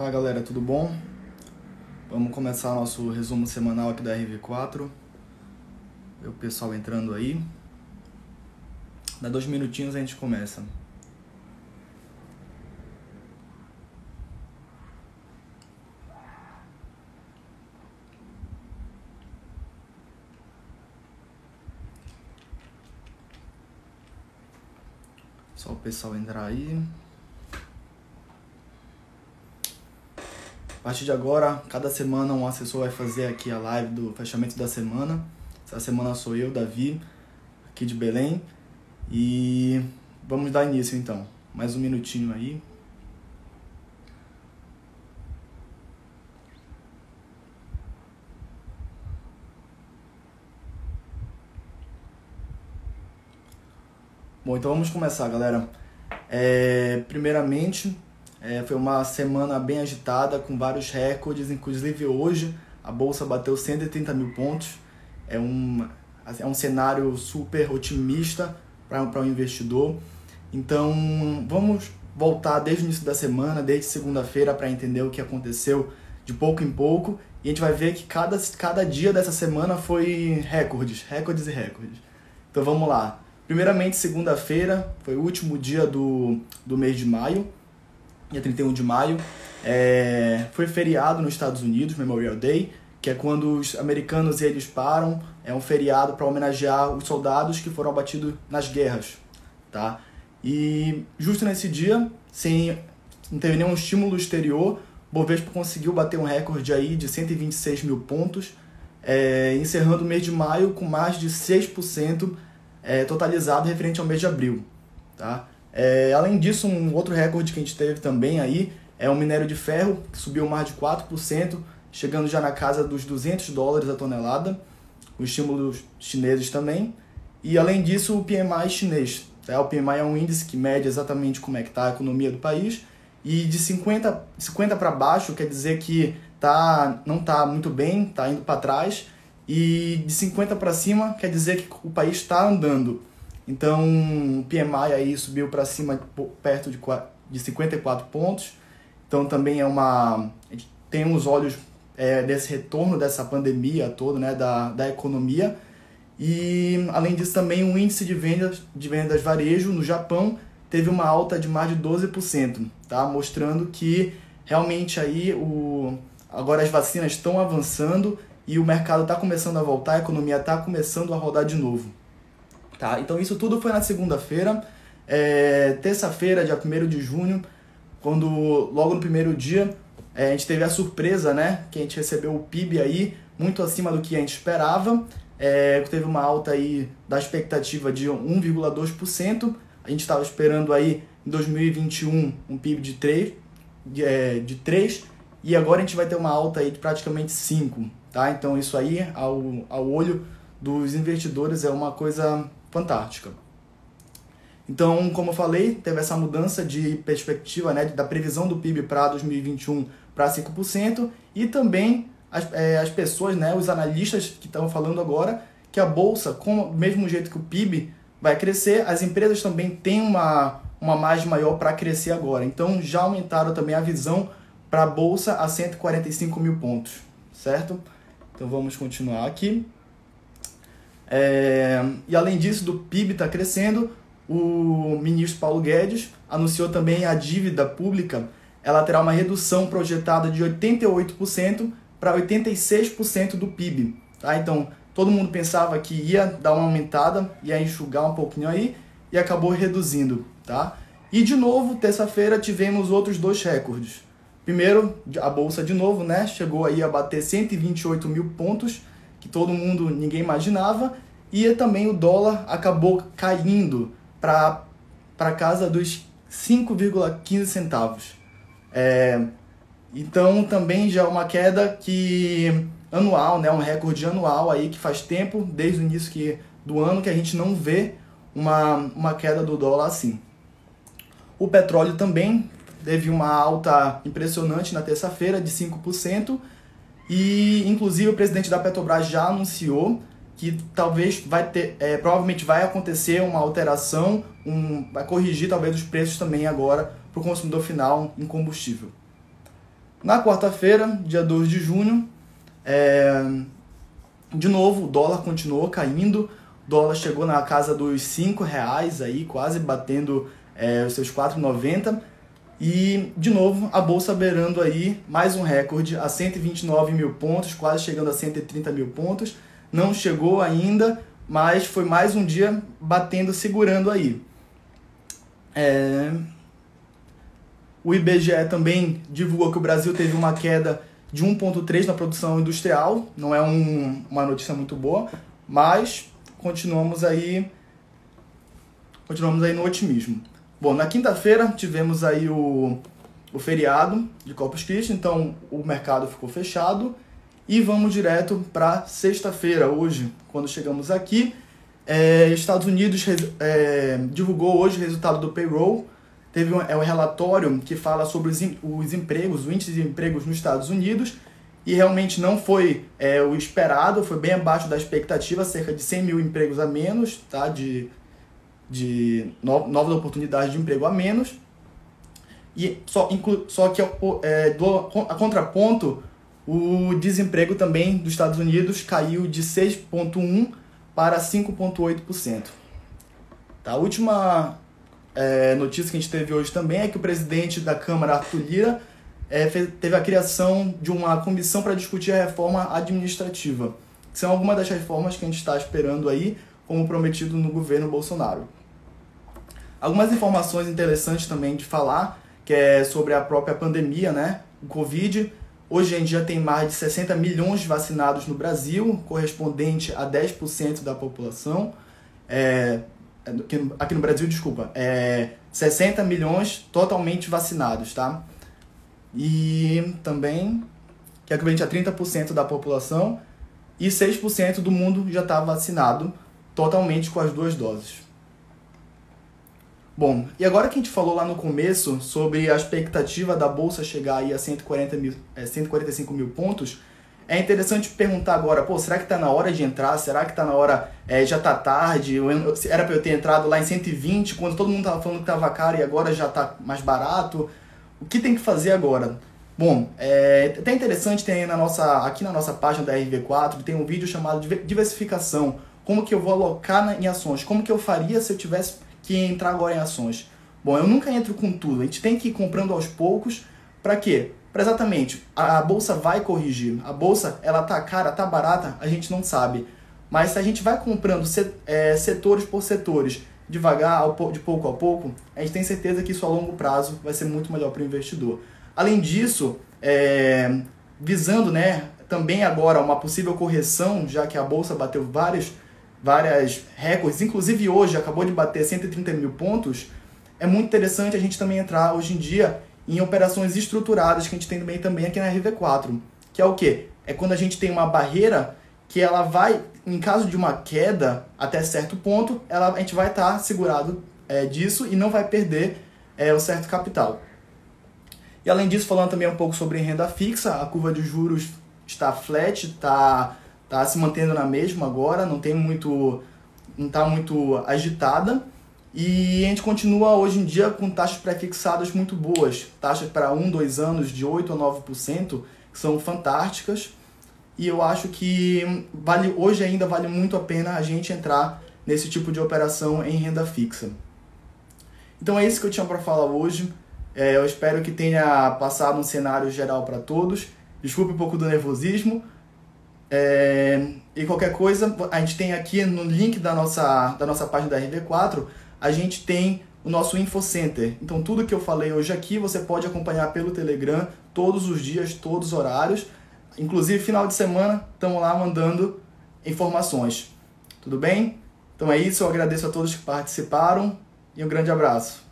Fala galera, tudo bom? Vamos começar nosso resumo semanal aqui da RV4. O pessoal entrando aí. Dá dois minutinhos a gente começa. Só o pessoal entrar aí. A partir de agora, cada semana um assessor vai fazer aqui a live do fechamento da semana. Essa semana sou eu, Davi, aqui de Belém. E vamos dar início então. Mais um minutinho aí. Bom, então vamos começar, galera. É, primeiramente, é, foi uma semana bem agitada, com vários recordes, inclusive hoje a bolsa bateu 130 mil pontos. É um, é um cenário super otimista para o um investidor. Então vamos voltar desde o início da semana, desde segunda-feira, para entender o que aconteceu de pouco em pouco. E a gente vai ver que cada, cada dia dessa semana foi recordes, recordes e recordes. Então vamos lá. Primeiramente, segunda-feira foi o último dia do, do mês de maio dia 31 de maio, é, foi feriado nos Estados Unidos, Memorial Day, que é quando os americanos eles param, é um feriado para homenagear os soldados que foram abatidos nas guerras, tá? E justo nesse dia, sem não teve nenhum estímulo exterior, Bovespa conseguiu bater um recorde aí de 126 mil pontos, é, encerrando o mês de maio com mais de 6% é, totalizado referente ao mês de abril, tá? É, além disso, um outro recorde que a gente teve também aí é o minério de ferro, que subiu mais de 4%, chegando já na casa dos 200 dólares a tonelada, os estímulos chineses também. E além disso, o PMI chinês. Tá? O PMI é um índice que mede exatamente como é que está a economia do país. E de 50, 50 para baixo quer dizer que tá, não está muito bem, está indo para trás. E de 50 para cima quer dizer que o país está andando. Então, o PMI aí subiu para cima perto de, de 54 pontos. Então, também é uma. tem os olhos é, desse retorno dessa pandemia toda, né, da, da economia. E, além disso, também o índice de vendas, de vendas varejo no Japão teve uma alta de mais de 12%, tá? mostrando que realmente aí o, agora as vacinas estão avançando e o mercado está começando a voltar, a economia está começando a rodar de novo. Tá? Então isso tudo foi na segunda-feira. É, Terça-feira, dia 1 de junho, quando logo no primeiro dia é, a gente teve a surpresa, né? Que a gente recebeu o PIB aí muito acima do que a gente esperava. É, teve uma alta aí da expectativa de 1,2%. A gente estava esperando aí em 2021 um PIB de 3, de, é, de 3 e agora a gente vai ter uma alta aí de praticamente 5, tá? Então isso aí ao, ao olho dos investidores é uma coisa fantástica. Então, como eu falei, teve essa mudança de perspectiva, né, da previsão do PIB para 2021 para 5%, e também as, é, as pessoas, né, os analistas que estão falando agora, que a Bolsa, com do mesmo jeito que o PIB vai crescer, as empresas também têm uma, uma margem maior para crescer agora. Então, já aumentaram também a visão para a Bolsa a 145 mil pontos, certo? Então, vamos continuar aqui. É, e além disso, do PIB está crescendo, o ministro Paulo Guedes anunciou também a dívida pública, ela terá uma redução projetada de 88% para 86% do PIB. Tá? Então, todo mundo pensava que ia dar uma aumentada, ia enxugar um pouquinho aí, e acabou reduzindo. Tá? E de novo, terça-feira, tivemos outros dois recordes. Primeiro, a bolsa de novo, né? Chegou aí a bater 128 mil pontos, que todo mundo, ninguém imaginava, e também o dólar acabou caindo para casa dos 5,15 centavos. É, então também já é uma queda que anual, né, um recorde anual aí que faz tempo, desde o início que, do ano, que a gente não vê uma, uma queda do dólar assim. O petróleo também teve uma alta impressionante na terça-feira de 5%, e, inclusive, o presidente da Petrobras já anunciou que talvez vai ter, é, provavelmente vai acontecer uma alteração, um, vai corrigir talvez os preços também agora para o consumidor final em combustível. Na quarta-feira, dia 2 de junho, é... de novo o dólar continuou caindo, o dólar chegou na casa dos 5 reais aí, quase batendo é, os seus 4,90 e, de novo, a bolsa beirando aí mais um recorde a 129 mil pontos, quase chegando a 130 mil pontos. Não chegou ainda, mas foi mais um dia batendo, segurando aí. É... O IBGE também divulgou que o Brasil teve uma queda de 1,3 na produção industrial. Não é um, uma notícia muito boa, mas continuamos aí, continuamos aí no otimismo. Bom, na quinta-feira tivemos aí o, o feriado de Corpus Christi, então o mercado ficou fechado. E vamos direto para sexta-feira, hoje, quando chegamos aqui. É, Estados Unidos é, divulgou hoje o resultado do payroll. Teve um, é um relatório que fala sobre os, os empregos, o índice de empregos nos Estados Unidos. E realmente não foi é, o esperado, foi bem abaixo da expectativa, cerca de 100 mil empregos a menos, tá? de de novas oportunidades de emprego a menos. E só, só que é, do, a contraponto, o desemprego também dos Estados Unidos caiu de 6,1% para 5,8%. Tá? A última é, notícia que a gente teve hoje também é que o presidente da Câmara, Arthur Lira, é, fez, teve a criação de uma comissão para discutir a reforma administrativa. Que são algumas das reformas que a gente está esperando aí, como prometido no governo Bolsonaro. Algumas informações interessantes também de falar, que é sobre a própria pandemia, né? O Covid. Hoje em dia tem mais de 60 milhões de vacinados no Brasil, correspondente a 10% da população. É, aqui no Brasil, desculpa, é 60 milhões totalmente vacinados, tá? E também, que é equivalente a 30% da população, e 6% do mundo já está vacinado totalmente com as duas doses. Bom, e agora que a gente falou lá no começo sobre a expectativa da bolsa chegar aí a 140 mil, é, 145 mil pontos, é interessante perguntar agora, pô, será que está na hora de entrar? Será que está na hora, é, já está tarde? Era para eu ter entrado lá em 120 quando todo mundo estava falando que estava caro e agora já está mais barato? O que tem que fazer agora? Bom, é até interessante tem na nossa, aqui na nossa página da RV4 tem um vídeo chamado diversificação. Como que eu vou alocar em ações? Como que eu faria se eu tivesse que entrar agora em ações? Bom, eu nunca entro com tudo. A gente tem que ir comprando aos poucos. Para quê? Para exatamente, a bolsa vai corrigir. A bolsa, ela tá cara, tá barata, a gente não sabe. Mas se a gente vai comprando é, setores por setores, devagar, de pouco a pouco, a gente tem certeza que isso a longo prazo vai ser muito melhor para o investidor. Além disso, é, visando né, também agora uma possível correção, já que a bolsa bateu vários várias recordes, inclusive hoje acabou de bater 130 mil pontos, é muito interessante a gente também entrar hoje em dia em operações estruturadas que a gente tem também, também aqui na RV4, que é o que? É quando a gente tem uma barreira que ela vai, em caso de uma queda até certo ponto, ela, a gente vai estar tá segurado é, disso e não vai perder é, o certo capital. E além disso, falando também um pouco sobre renda fixa, a curva de juros está flat, está tá se mantendo na mesma agora, não tem muito não está muito agitada. E a gente continua hoje em dia com taxas pré-fixadas muito boas, taxas para 1, 2 anos de 8 a 9%, que são fantásticas. E eu acho que vale hoje ainda vale muito a pena a gente entrar nesse tipo de operação em renda fixa. Então é isso que eu tinha para falar hoje. É, eu espero que tenha passado um cenário geral para todos. Desculpe um pouco do nervosismo, é, e qualquer coisa, a gente tem aqui no link da nossa, da nossa página da RV4, a gente tem o nosso InfoCenter. Então, tudo que eu falei hoje aqui, você pode acompanhar pelo Telegram todos os dias, todos os horários. Inclusive, final de semana, estamos lá mandando informações. Tudo bem? Então é isso, eu agradeço a todos que participaram e um grande abraço.